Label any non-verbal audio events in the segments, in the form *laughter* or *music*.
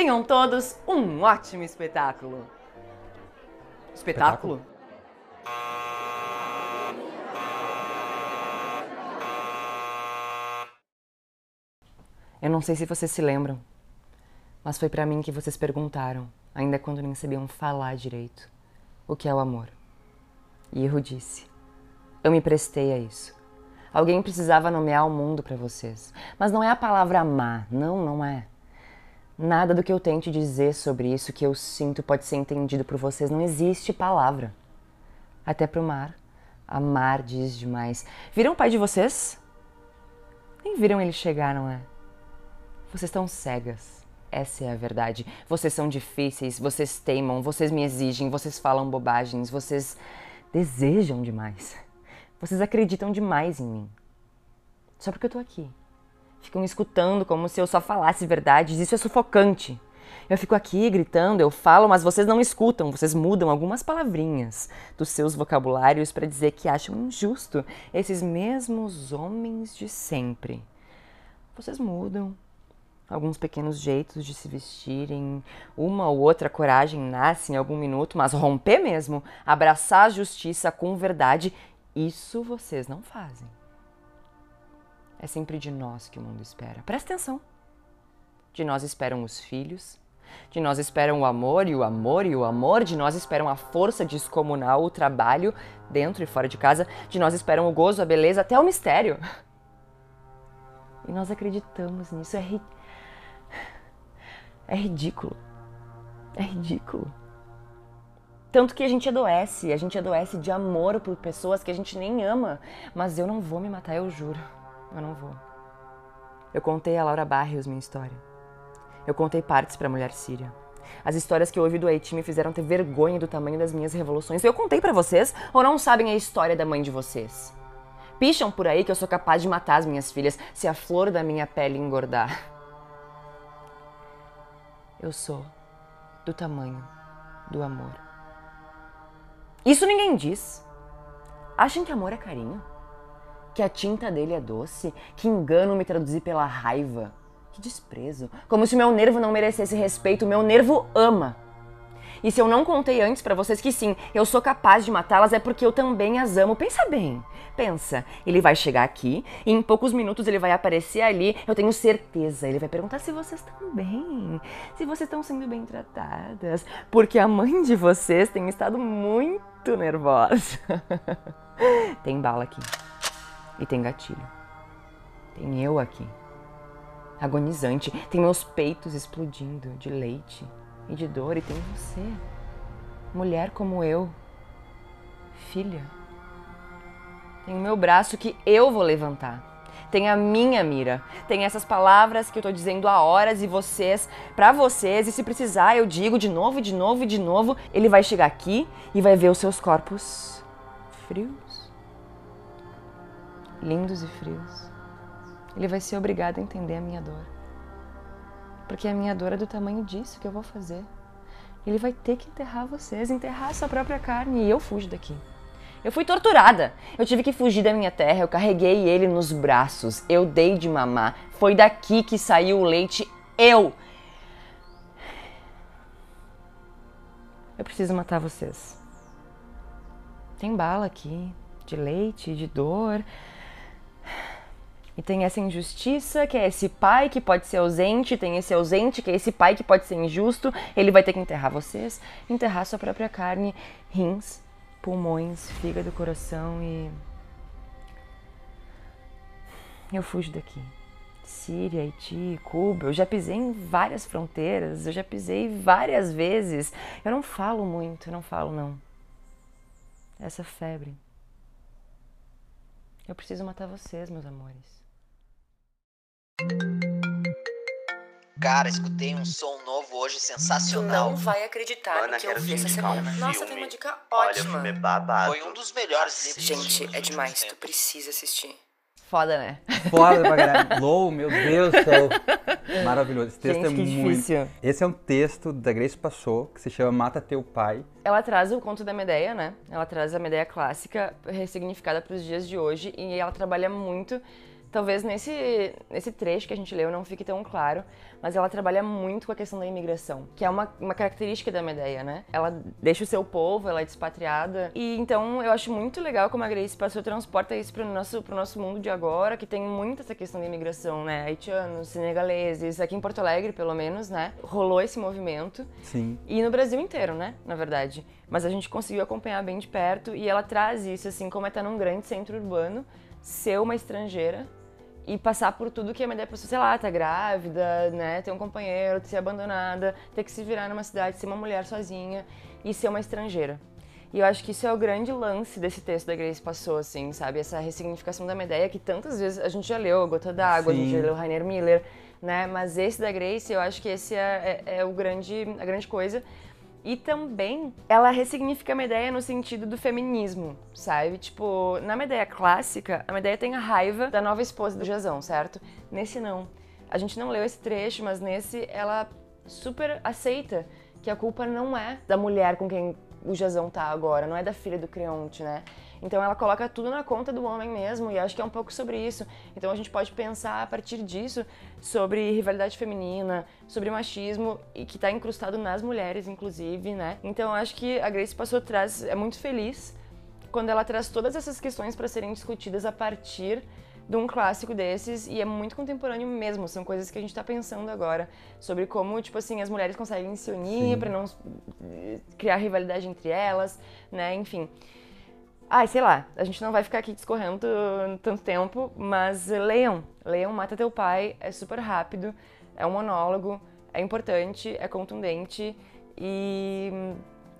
Tenham todos um ótimo espetáculo. Espetáculo? Eu não sei se vocês se lembram, mas foi pra mim que vocês perguntaram, ainda quando nem sabiam falar direito, o que é o amor. E eu disse: eu me prestei a isso. Alguém precisava nomear o mundo pra vocês, mas não é a palavra amar, não, não é. Nada do que eu tente dizer sobre isso que eu sinto pode ser entendido por vocês. Não existe palavra. Até pro mar. Amar diz demais. Viram o pai de vocês? Nem viram ele chegar, não é? Vocês estão cegas. Essa é a verdade. Vocês são difíceis, vocês teimam, vocês me exigem, vocês falam bobagens, vocês desejam demais. Vocês acreditam demais em mim. Só porque eu tô aqui. Ficam escutando como se eu só falasse verdades. Isso é sufocante. Eu fico aqui gritando, eu falo, mas vocês não escutam. Vocês mudam algumas palavrinhas dos seus vocabulários para dizer que acham injusto esses mesmos homens de sempre. Vocês mudam. Alguns pequenos jeitos de se vestirem, uma ou outra coragem nasce em algum minuto, mas romper mesmo, abraçar a justiça com verdade, isso vocês não fazem. É sempre de nós que o mundo espera. Presta atenção. De nós esperam os filhos, de nós esperam o amor e o amor e o amor, de nós esperam a força descomunal, o trabalho dentro e fora de casa, de nós esperam o gozo, a beleza, até o mistério. *laughs* E nós acreditamos nisso. É, ri... é ridículo. É ridículo. Tanto que a gente adoece, a gente adoece de amor por pessoas que a gente nem ama. Mas eu não vou me matar, eu juro. Eu não vou. Eu contei a Laura Barrios minha história. Eu contei partes para a mulher síria. As histórias que eu ouvi do Haiti me fizeram ter vergonha do tamanho das minhas revoluções. Eu contei para vocês ou não sabem a história da mãe de vocês? Picham por aí que eu sou capaz de matar as minhas filhas se a flor da minha pele engordar. Eu sou do tamanho do amor. Isso ninguém diz. Acham que amor é carinho? Que a tinta dele é doce? Que engano me traduzir pela raiva? Que desprezo. Como se meu nervo não merecesse respeito. Meu nervo ama. E se eu não contei antes pra vocês que sim, eu sou capaz de matá-las, é porque eu também as amo. Pensa bem. Pensa. Ele vai chegar aqui e em poucos minutos ele vai aparecer ali. Eu tenho certeza. Ele vai perguntar se vocês estão bem. Se vocês estão sendo bem tratadas. Porque a mãe de vocês tem estado muito nervosa. *laughs* tem bala aqui. E tem gatilho. Tem eu aqui. Agonizante. Tem meus peitos explodindo de leite e de dor. E tem você. Mulher como eu. Filha. Tem o meu braço que eu vou levantar. Tem a minha mira. Tem essas palavras que eu tô dizendo há horas e vocês, para vocês, e se precisar, eu digo de novo, de novo e de novo. Ele vai chegar aqui e vai ver os seus corpos frios lindos e frios. Ele vai ser obrigado a entender a minha dor. Porque a minha dor é do tamanho disso que eu vou fazer. Ele vai ter que enterrar vocês, enterrar sua própria carne. E eu fujo daqui. Eu fui torturada. Eu tive que fugir da minha terra. Eu carreguei ele nos braços. Eu dei de mamar. Foi daqui que saiu o leite. Eu. Eu preciso matar vocês. Tem bala aqui, de leite, de dor. E tem essa injustiça, que é esse pai que pode ser ausente, tem esse ausente, que é esse pai que pode ser injusto, ele vai ter que enterrar vocês, enterrar sua própria carne, rins, pulmões, fígado, coração e. Eu fujo daqui. Síria, Haiti, Cuba. Eu já pisei em várias fronteiras, eu já pisei várias vezes. Eu não falo muito, eu não falo não. Essa febre. Eu preciso matar vocês, meus amores. Cara, escutei um som novo hoje sensacional. Não vai acreditar Mana, no que eu vi essa um semana. filme. Nossa, tem uma dica Olha, o ótima. filme é babado. Foi um dos melhores livros Gente, é demais. Tu precisa assistir. Foda, né? Foda pra caralho. *laughs* Low, meu Deus do céu. Maravilhoso. Esse texto Gente, é que muito. difícil. Esse é um texto da Grace Passou, que se chama Mata Teu Pai. Ela traz o conto da Medeia, né? Ela traz a Medeia clássica ressignificada para os dias de hoje e ela trabalha muito. Talvez nesse, nesse trecho que a gente leu não fique tão claro, mas ela trabalha muito com a questão da imigração, que é uma, uma característica da Medeia, né? Ela deixa o seu povo, ela é despatriada. E então eu acho muito legal como a Grace passou, transporta isso pro nosso, pro nosso mundo de agora, que tem muito essa questão da imigração, né? Haitianos, senegaleses, aqui em Porto Alegre, pelo menos, né? Rolou esse movimento. Sim. E no Brasil inteiro, né? Na verdade. Mas a gente conseguiu acompanhar bem de perto e ela traz isso, assim, como é estar num grande centro urbano, ser uma estrangeira e passar por tudo que a mulher pessoa, sei lá, tá grávida, né? Ter um companheiro, ser abandonada, ter que se virar numa cidade, ser uma mulher sozinha e ser uma estrangeira. E eu acho que isso é o grande lance desse texto da Grace passou, assim, sabe? Essa ressignificação da Medeia que tantas vezes a gente já leu, a Gota d'Água, a gente já leu Rainer Miller, né? Mas esse da Grace, eu acho que esse é, é- é o grande, a grande coisa. E também ela ressignifica a Medeia no sentido do feminismo, sabe? Tipo, na Medeia clássica, a Medeia tem a raiva da nova esposa do Jazão, certo? Nesse não. A gente não leu esse trecho, mas nesse ela super aceita que a culpa não é da mulher com quem o Jazão tá agora, não é da filha do Creonte, né? Então ela coloca tudo na conta do homem mesmo, e acho que é um pouco sobre isso. Então a gente pode pensar a partir disso sobre rivalidade feminina, sobre machismo, e que tá incrustado nas mulheres, inclusive, né? Então acho que a Grace Passou traz, é muito feliz quando ela traz todas essas questões para serem discutidas a partir de um clássico desses e é muito contemporâneo mesmo, são coisas que a gente tá pensando agora sobre como, tipo assim, as mulheres conseguem se unir para não eh, criar rivalidade entre elas, né? Enfim. Ai, sei lá, a gente não vai ficar aqui discorrendo tanto tempo, mas leiam, leiam Mata Teu Pai, é super rápido, é um monólogo, é importante, é contundente e,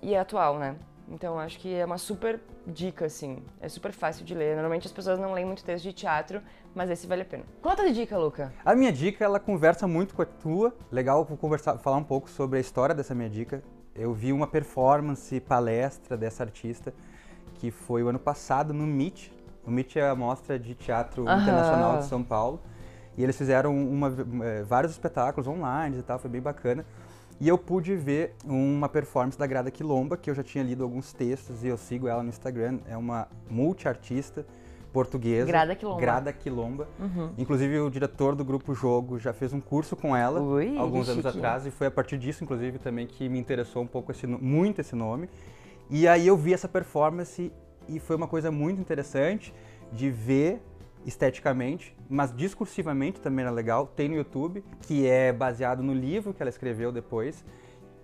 e é atual, né? Então acho que é uma super dica, assim, é super fácil de ler. Normalmente as pessoas não leem muito texto de teatro, mas esse vale a pena. Qual a tua dica, Luca? A minha dica, ela conversa muito com a tua. Legal conversar, falar um pouco sobre a história dessa minha dica. Eu vi uma performance, palestra dessa artista, que foi o ano passado no MIT. O MIT é a mostra de teatro Aham. internacional de São Paulo. E eles fizeram uma- eh, vários espetáculos online e tal, foi bem bacana. E eu pude ver uma performance da Grada Quilomba, que eu já tinha lido alguns textos e eu sigo ela no Instagram. É uma multiartista portuguesa. Grada Quilomba. Grada Quilomba. Uhum. Inclusive, o diretor do Grupo Jogo já fez um curso com ela Ui, alguns anos atrás e foi a partir disso, inclusive, também que me interessou um pouco esse, muito esse nome. E aí eu vi essa performance e foi uma coisa muito interessante de ver esteticamente, mas discursivamente também era legal. Tem no YouTube, que é baseado no livro que ela escreveu depois,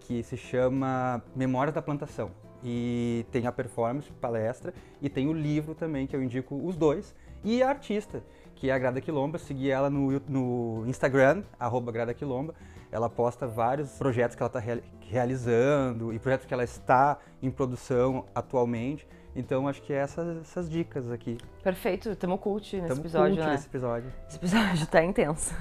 que se chama Memórias da Plantação. E tem a performance, palestra, e tem o livro também, que eu indico os dois. E a artista, que é a Grada Quilomba, segui ela no, no Instagram, arroba Grada Quilomba. Ela posta vários projetos que ela está realizando e projetos que ela está em produção atualmente. Então acho que é essas, essas dicas aqui. Perfeito, tamo cult nesse Tamo episódio, cult né? nesse episódio. Esse episódio tá intenso.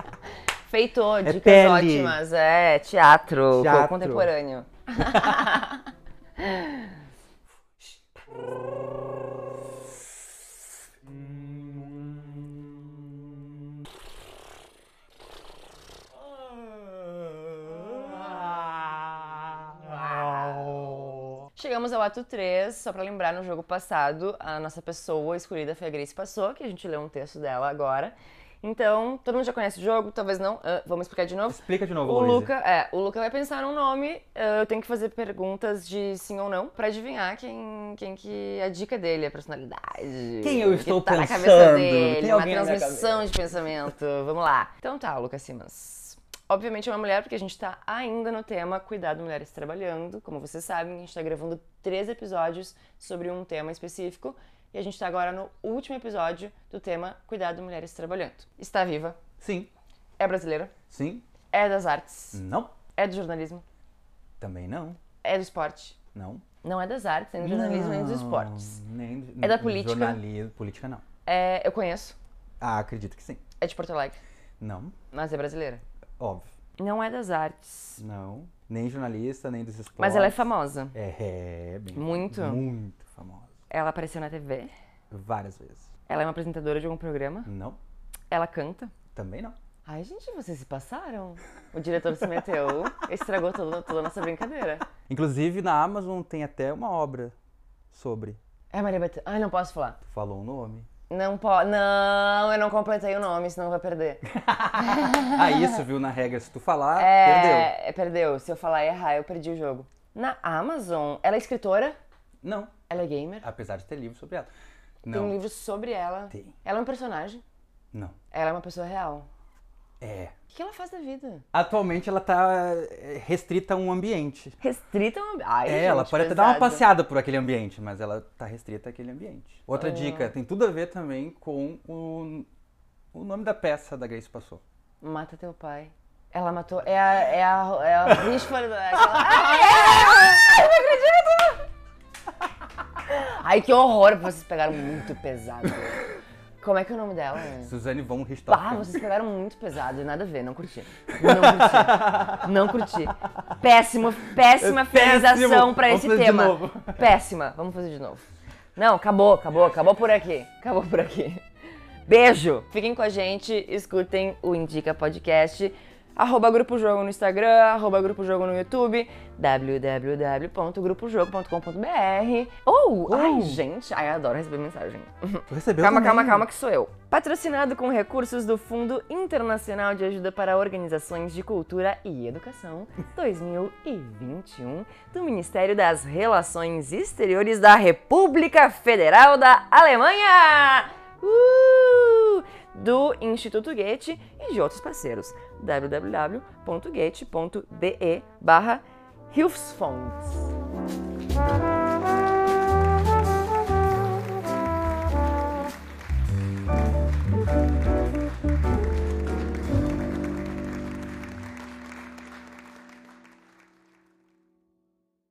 *laughs* Feito, dicas pele. ótimas. É, teatro, Teatro. contemporâneo. *laughs* ao ato 3, só pra lembrar, no jogo passado, a nossa pessoa escolhida foi a Grace Passou, que a gente leu um texto dela agora. Então, todo mundo já conhece o jogo, talvez não. Ah, vamos explicar de novo? Explica de novo, O Luísa. Luca, é, o Luca vai pensar num nome, ah, eu tenho que fazer perguntas de sim ou não pra adivinhar quem, quem que é a dica dele, a personalidade. Quem eu que estou tá na pensando? cabeça dele, Tem uma na transmissão de pensamento. Vamos lá. Então tá, Lucas Simas. Obviamente é uma mulher, porque a gente tá ainda no tema Cuidado Mulheres Trabalhando. Como vocês sabem, a gente tá gravando três episódios sobre um tema específico. E a gente tá agora no último episódio do tema Cuidado Mulheres Trabalhando. Está viva, Sim. É brasileira? Sim. É das artes? Não. É do jornalismo? Também não. É do esporte? Não. Não é das artes, nem do jornalismo, nem dos Não, esportes. Nem, É da política? Jornalismo, política não. É, eu conheço. Ah, acredito que sim. É de Porto Alegre. Não. Mas é brasileira. Óbvio. Não é das artes. Não. Nem jornalista, nem dos esportes. Mas ela é famosa. É, é bem Muito? Muito famosa. Ela apareceu na TV. Várias vezes. Ela é uma apresentadora de algum programa. Não. Ela canta. Também não. Ai, gente, vocês se passaram. O diretor se meteu, *laughs* estragou toda, toda a nossa brincadeira. Inclusive, na Amazon tem até uma obra sobre. É Maria Bethânia. Ai, não posso falar. Tu falou o nome. Não pode. Não, eu não completei o nome, senão vai perder. *laughs* ah, isso, viu? Na regra, se tu falar, perdeu. É, é, perdeu. Se eu falar e errar, eu perdi o jogo. Na Amazon, ela é escritora? Não. Ela é gamer? Apesar de ter livro sobre ela. Tem um Não. livro sobre ela. Tem. Ela é um personagem. Não. Ela é uma pessoa real. É. O que ela faz da vida? Atualmente ela tá é, restrita a um ambiente. Restrita um Ai, é, gente, ela pode até dar uma pesado. passeada por aquele ambiente, mas ela tá restrita àquele ambiente. Outra Ah. dica, tem tudo a ver também com o, o nome da peça da Grace passou. Mata teu pai. Ela matou. É a. É a. É a. *laughs* Aquela... Ai, não acredito! Ai, que horror! Vocês pegaram muito pesado. Como é que é o nome dela? Suzane von Richthofen. Ah, vocês pegaram muito pesado. Nada a ver, não curti. Não curti. Não curti. Péssimo, péssima É finalização pra Vamos esse tema. novo. Péssima. Vamos fazer de novo. Não, acabou, acabou, acabou por aqui. Acabou por aqui. Beijo! Fiquem com a gente, escutem o Indica Podcast. Arroba Grupo Jogo no Instagram, arroba Grupo Jogo no YouTube, www.grupojogo.com.br. Ou, Oh. ai gente, ai, adoro receber mensagem. *laughs* Tu recebeu Calma, também? calma, calma, que sou eu. Patrocinado com recursos do Fundo Internacional de Ajuda para Organizações de Cultura e Educação *laughs* 2021 do Ministério das Relações Exteriores da República Federal da Alemanha! Uh! Do Instituto Goethe e de outros parceiros. www.goethe.de barra Hilfsfonds.